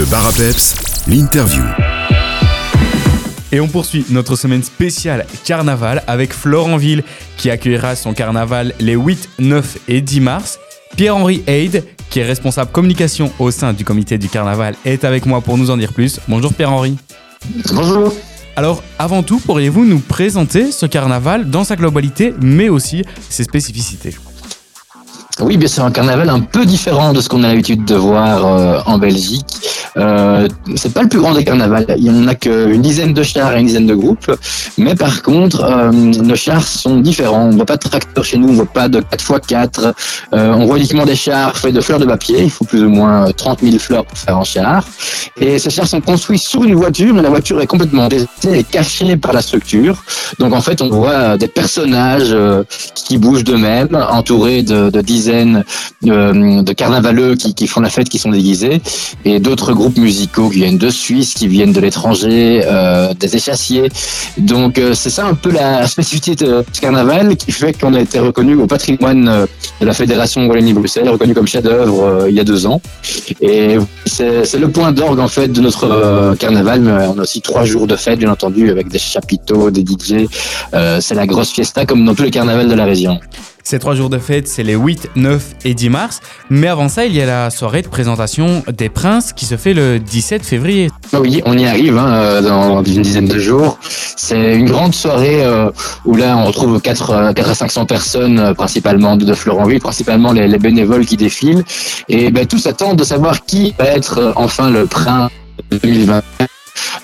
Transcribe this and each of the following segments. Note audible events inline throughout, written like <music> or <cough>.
Le bar à peps, l'interview. Et on poursuit notre semaine spéciale carnaval avec Florentville qui accueillera son carnaval les 8, 9 et 10 mars. Pierre-Henri Haid, qui est responsable communication au sein du comité du carnaval, est avec moi pour nous en dire plus. Bonjour Pierre-Henri. Bonjour. Alors, avant tout, pourriez-vous nous présenter ce carnaval dans sa globalité, mais aussi ses spécificités? Oui, bien sûr, un carnaval un peu différent de ce qu'on a l'habitude de voir euh, en Belgique. Euh, c'est pas le plus grand des carnavals. Il n'y en a qu'une dizaine de chars et une dizaine de groupes. Mais par contre, euh, nos chars sont différents. On voit pas de tracteurs chez nous, on voit pas de 4x4. Euh, on voit uniquement des chars faits de fleurs de papier. Il faut plus ou moins 30 000 fleurs pour faire un char. Et ces chars sont construits sur une voiture, mais la voiture est complètement et cachée par la structure. Donc en fait, on voit des personnages qui bougent d'eux-mêmes, entourés de, de dizaines euh, de carnavaleux qui, qui, font la fête, qui sont déguisés, et d'autres groupes musicaux qui viennent de Suisse, qui viennent de l'étranger, euh, des échassiers. Donc euh, c'est ça un peu la spécificité de ce carnaval qui fait qu'on a été reconnu au patrimoine de la Fédération Wallonie-Bruxelles, reconnu comme chef-d'œuvre il y a deux ans. Et c'est le point d'orgue en fait de notre carnaval, mais on a aussi trois jours de fête, bien entendu, avec des chapiteaux, des DJ. c'est la grosse fiesta comme dans tous les carnavals de la région. Ces trois jours de fête, c'est les 8, 9 et 10 mars. Mais avant ça, il y a la soirée de présentation des princes qui se fait le 17 février. Oui, on y arrive hein, euh, dans une dizaine de jours. C'est une grande soirée euh, où là, on retrouve 4, 4 à 500 personnes, euh, principalement de, Florentville, principalement les, les, bénévoles qui défilent. Et ben, tous attendent de savoir qui va être enfin le prince 2020.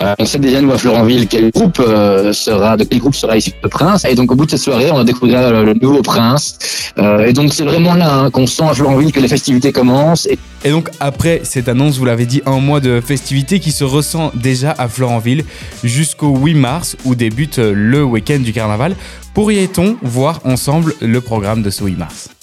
Euh, on sait déjà nous à Florentville quel groupe euh, sera, de quel groupe sera issu le prince. Et donc au bout de cette soirée, on a découvert le, nouveau prince. Euh, et donc c'est vraiment là hein, qu'on sent à Florentville que les festivités commencent. Et... donc après cette annonce, vous l'avez dit, un mois de festivités qui se ressent déjà à Florentville jusqu'au 8 mars où débute le week-end du carnaval. Pourriez-on voir ensemble le programme de ce 8 mars?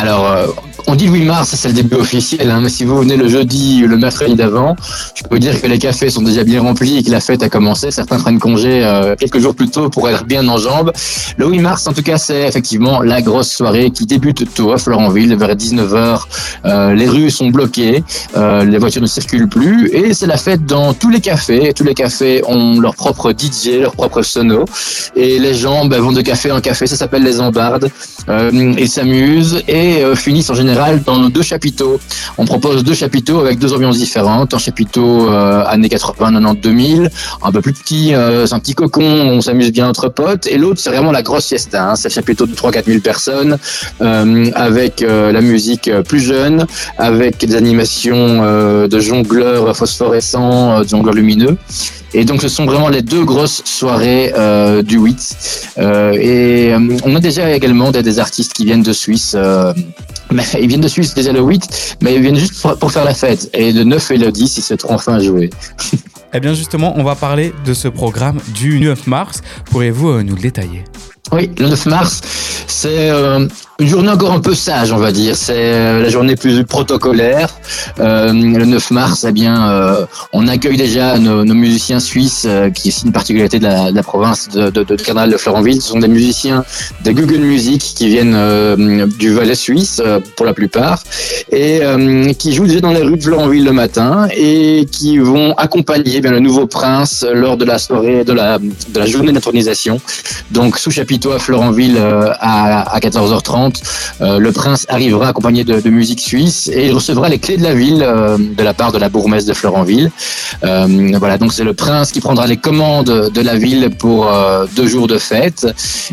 Alors, euh, on dit le 8 mars, c'est le début officiel, hein, mais si vous venez le jeudi, le mercredi d'avant, je peux vous dire que les cafés sont déjà bien remplis et que la fête a commencé. Certains prennent congé euh, quelques jours plus tôt pour être bien en jambes. Le 8 mars, en tout cas, c'est effectivement la grosse soirée qui débute tôt à Florentville, vers 19h. Euh, les rues sont bloquées, les voitures ne circulent plus et c'est la fête dans tous les cafés. Tous les cafés ont leur propre DJ, leur propre sono et les gens ben, vont de café en café. Ça s'appelle les embardes. ils s'amusent et euh, finissent en général dans nos deux chapiteaux. On propose deux chapiteaux avec deux ambiances différentes. Un chapiteau euh, années 80, 90, 2000, un peu plus petit, euh, c'est un petit cocon, on s'amuse bien entre potes. Et l'autre, c'est vraiment la grosse fiesta. Hein. C'est le chapiteau de 3-4 000 personnes avec la musique plus jeune, avec des animations de jongleurs phosphorescents, de jongleurs lumineux. Et donc, ce sont vraiment les deux grosses soirées euh, du 8. Euh, et euh, on a déjà également des, artistes qui viennent de Suisse. Mais ils viennent de Suisse déjà le 8, mais ils viennent juste pour, pour faire la fête. Et le 9 et le 10, ils se trouvent enfin à jouer. <laughs> eh bien, justement, on va parler de ce programme du 9 mars. Pourriez-vous nous le détailler? Oui, le 9 mars, c'est euh, une journée encore un peu sage, on va dire. C'est euh, la journée plus protocolaire. Euh, le 9 mars, eh bien, on accueille déjà nos, musiciens suisses, qui est une particularité de la, province de, de, de, Canal de Florentville. Ce sont des musiciens de Google Music qui viennent du Valais suisse pour la plupart et qui jouent déjà dans les rues de Florentville le matin et qui vont accompagner eh le nouveau prince lors de la soirée de la, de la journée d'intronisation. Donc sous chapitre à Florentville euh, à, 14h30. Euh, le prince arrivera accompagné de, musique suisse et il recevra les clés de la ville euh, de la part de la bourgmestre de Florentville. voilà, donc c'est le prince qui prendra les commandes de la ville pour deux jours de fête.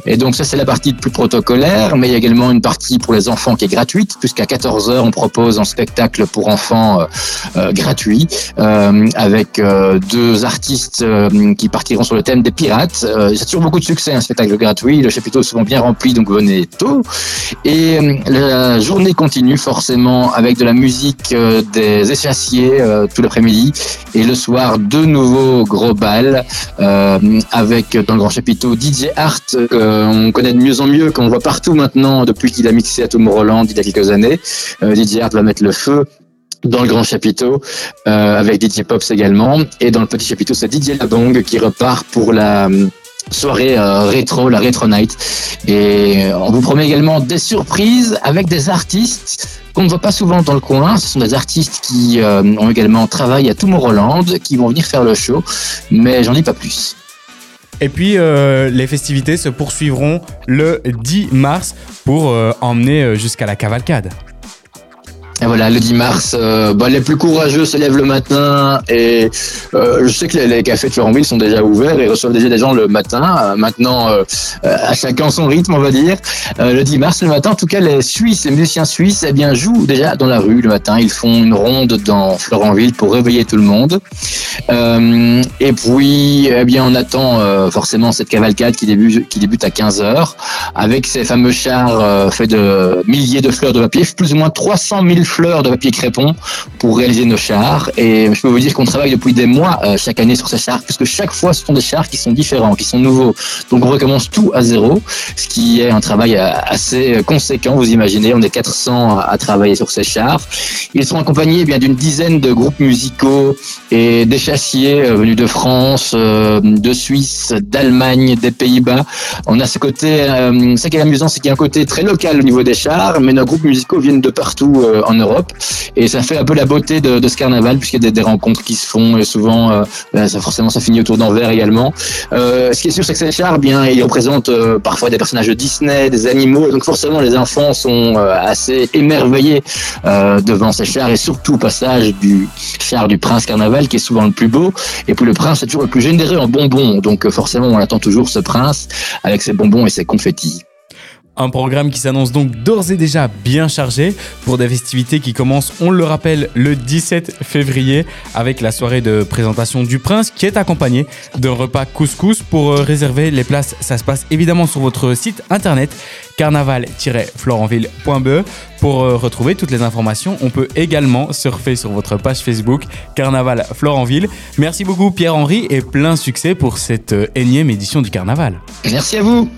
Et donc ça c'est la partie plus protocolaire, mais il y a également une partie pour les enfants qui est gratuite, puisqu'à 14h on propose un spectacle pour enfants gratuit avec deux artistes qui partiront sur le thème des pirates. c'est toujours beaucoup de succès un spectacle gratuit le chapiteau est souvent bien rempli, donc venez tôt. Et euh, la journée continue forcément avec de la musique euh, des échassiers euh, tout l'après-midi. Et le soir, de nouveaux gros balles avec dans le grand chapiteau DJ Art, qu'on connaît de mieux en mieux, qu'on voit partout maintenant depuis qu'il a mixé à Tomorrowland il y a quelques années. DJ Art va mettre le feu dans le grand chapiteau avec DJ Pops également et dans le petit chapiteau c'est DJ Labong qui repart pour la soirée rétro, la Retro Night. Et on vous promet également des surprises avec des artistes qu'on ne voit pas souvent dans le coin. Ce sont des artistes qui ont également travaillé à Tomorrowland, qui vont venir faire le show, mais j'en dis pas plus. Et puis les festivités se poursuivront le 10 mars pour emmener jusqu'à la cavalcade. Et voilà, le 10 mars, euh, bah, les plus courageux se lèvent le matin et euh, je sais que les, cafés de Florentville sont déjà ouverts et reçoivent déjà des gens le matin. Euh, maintenant, à chacun son rythme, on va dire. le 10 mars, le matin, en tout cas, les Suisses, les musiciens suisses, eh bien, jouent déjà dans la rue le matin. Ils font une ronde dans Florentville pour réveiller tout le monde. et puis, eh bien, on attend forcément cette cavalcade qui débute, qui débute à 15 h avec ces fameux chars faits de milliers de fleurs de papier, plus ou moins 300 000 fleurs de papier crépon pour réaliser nos chars. Et je peux vous dire qu'on travaille depuis des mois euh, chaque année sur ces chars, puisque chaque fois ce sont des chars qui sont différents, qui sont nouveaux. Donc on recommence tout à zéro, ce qui est un travail euh, assez conséquent. Vous imaginez, on est 400 à travailler sur ces chars. Ils sont accompagnés eh bien d'une dizaine de groupes musicaux et des chassiers euh, venus de France, de Suisse, d'Allemagne, des Pays-Bas. On a ce côté, ce qui est amusant, c'est qu'il y a un côté très local au niveau des chars, mais nos groupes musicaux viennent de partout en Europe. Et ça fait un peu la beauté de, ce carnaval, puisqu'il y a des, rencontres qui se font, et souvent, euh, bah, ça, forcément, ça finit autour d'Anvers également. Euh, ce qui est sûr, c'est que ces chars, bien, ils représentent euh, parfois des personnages de Disney, des animaux, donc forcément, les enfants sont assez émerveillés devant ces chars, et surtout au passage du char du prince carnaval, qui est souvent le plus beau. Et puis le prince est toujours le plus généreux en bonbons, donc forcément, on attend toujours ce prince avec ses bonbons et ses confettis. Un programme qui s'annonce donc d'ores et déjà bien chargé pour des festivités qui commencent, on le rappelle, le 17 février avec la soirée de présentation du prince qui est accompagnée d'un repas couscous. Pour euh, réserver les places, ça se passe évidemment sur votre site internet carnaval-florenville.be. Pour euh, retrouver toutes les informations, on peut également surfer sur votre page Facebook Carnaval Florenville. Merci beaucoup Pierre-Henri et plein succès pour cette euh, énième édition du carnaval. Merci à vous.